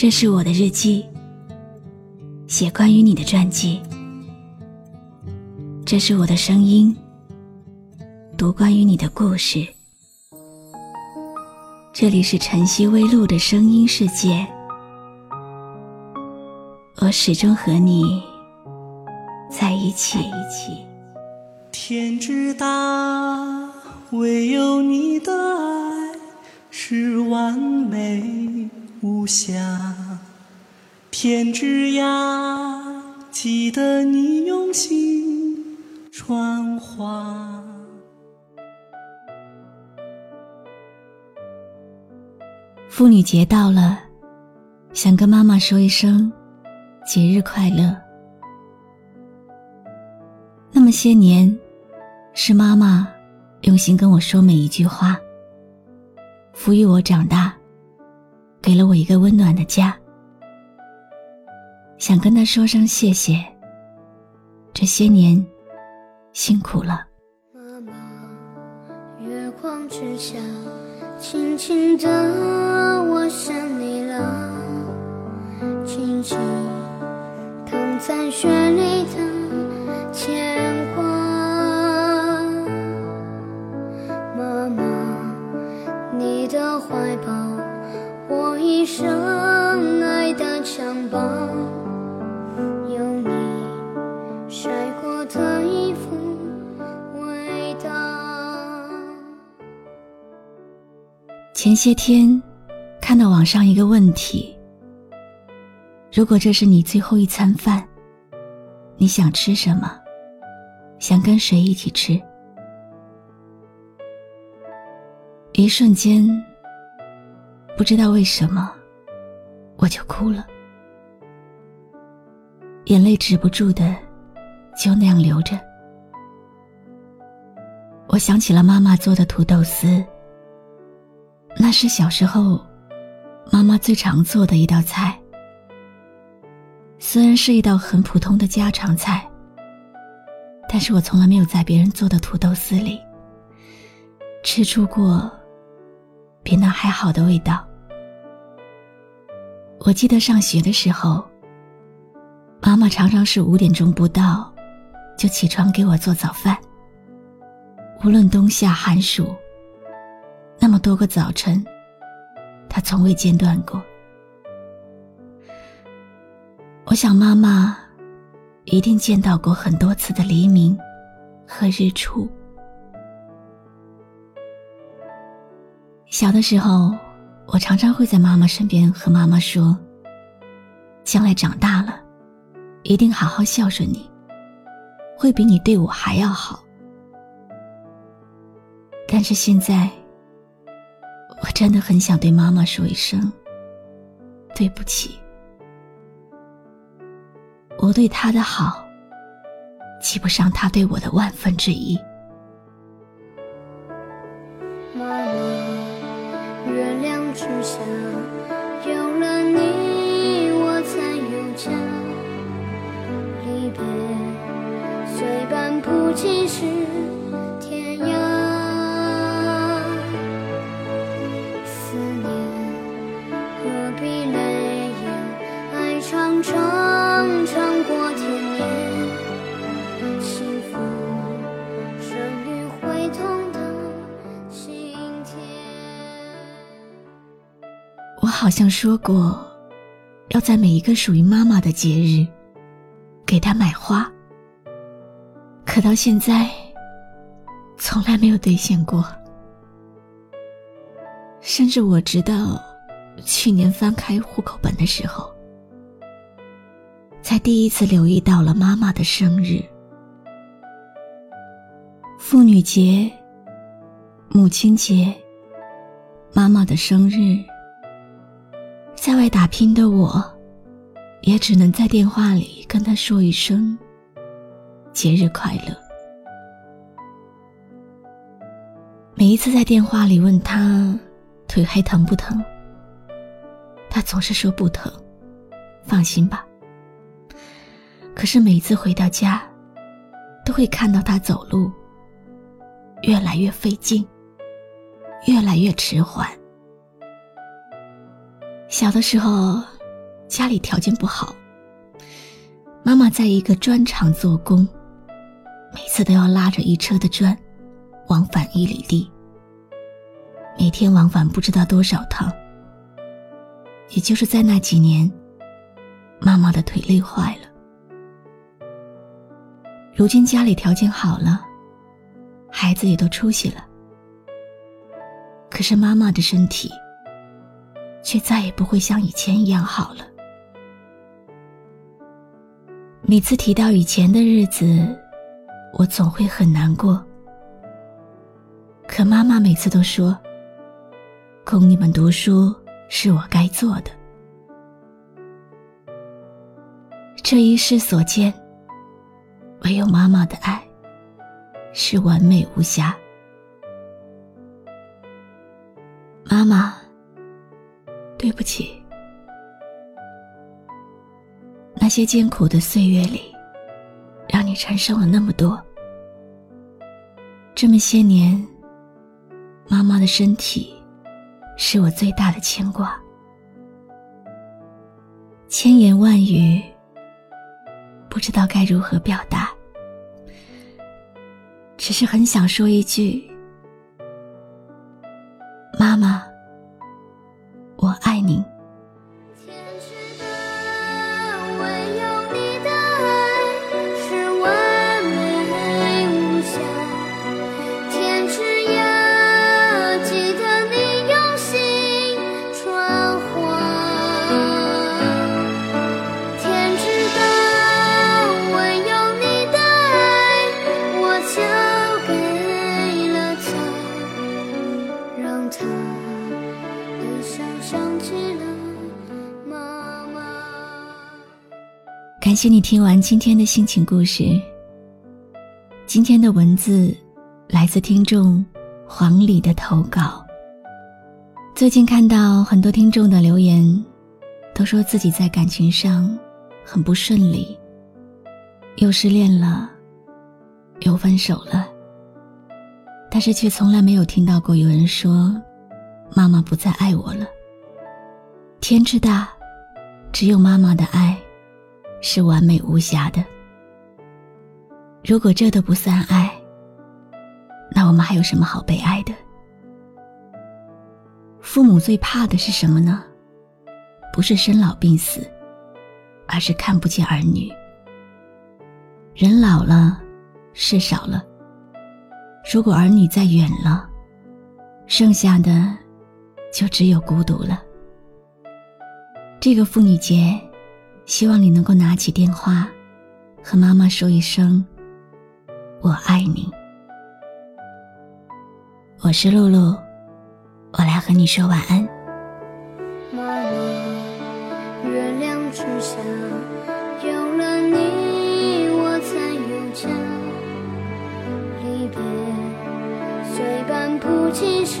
这是我的日记，写关于你的传记。这是我的声音，读关于你的故事。这里是晨曦微露的声音世界，我始终和你在一起。天之大，唯有你的爱是完美无暇。天之涯，记得你用心传话。妇女节到了，想跟妈妈说一声节日快乐。那么些年，是妈妈用心跟我说每一句话，抚育我长大，给了我一个温暖的家。想跟他说声谢谢，这些年辛苦了。妈妈，月光之下，轻轻的我想你了，轻轻前些天看到网上一个问题：如果这是你最后一餐饭，你想吃什么？想跟谁一起吃？一瞬间，不知道为什么，我就哭了，眼泪止不住的就那样流着。我想起了妈妈做的土豆丝。那是小时候妈妈最常做的一道菜，虽然是一道很普通的家常菜，但是我从来没有在别人做的土豆丝里吃出过比那还好的味道。我记得上学的时候，妈妈常常是五点钟不到就起床给我做早饭，无论冬夏寒暑。多个早晨，他从未间断过。我想妈妈一定见到过很多次的黎明和日出。小的时候，我常常会在妈妈身边和妈妈说：“将来长大了，一定好好孝顺你，会比你对我还要好。”但是现在。我真的很想对妈妈说一声对不起，我对她的好，及不上她对我的万分之一。妈妈，月亮之下，像说过，要在每一个属于妈妈的节日，给她买花。可到现在，从来没有兑现过。甚至我直到去年翻开户口本的时候，才第一次留意到了妈妈的生日。妇女节、母亲节、妈妈的生日，在外打拼的我，也只能在电话里跟他说一声“节日快乐”。每一次在电话里问他。腿还疼不疼？他总是说不疼，放心吧。可是每次回到家，都会看到他走路越来越费劲，越来越迟缓。小的时候，家里条件不好，妈妈在一个砖厂做工，每次都要拉着一车的砖，往返一里地，每天往返不知道多少趟。也就是在那几年，妈妈的腿累坏了。如今家里条件好了，孩子也都出息了，可是妈妈的身体却再也不会像以前一样好了。每次提到以前的日子，我总会很难过。可妈妈每次都说：“供你们读书。”是我该做的。这一世所见，唯有妈妈的爱是完美无瑕。妈妈，对不起，那些艰苦的岁月里，让你承受了那么多。这么些年，妈妈的身体。是我最大的牵挂，千言万语，不知道该如何表达，只是很想说一句：“谢你听完今天的心情故事。今天的文字来自听众黄礼的投稿。最近看到很多听众的留言，都说自己在感情上很不顺利，又失恋了，又分手了，但是却从来没有听到过有人说妈妈不再爱我了。天之大，只有妈妈的爱。是完美无瑕的。如果这都不算爱，那我们还有什么好被爱的？父母最怕的是什么呢？不是生老病死，而是看不见儿女。人老了，事少了。如果儿女再远了，剩下的就只有孤独了。这个妇女节。希望你能够拿起电话，和妈妈说一声“我爱你”。我是露露，我来和你说晚安。妈妈，月亮之下，有了你，我才有家。离别，随伴不经事。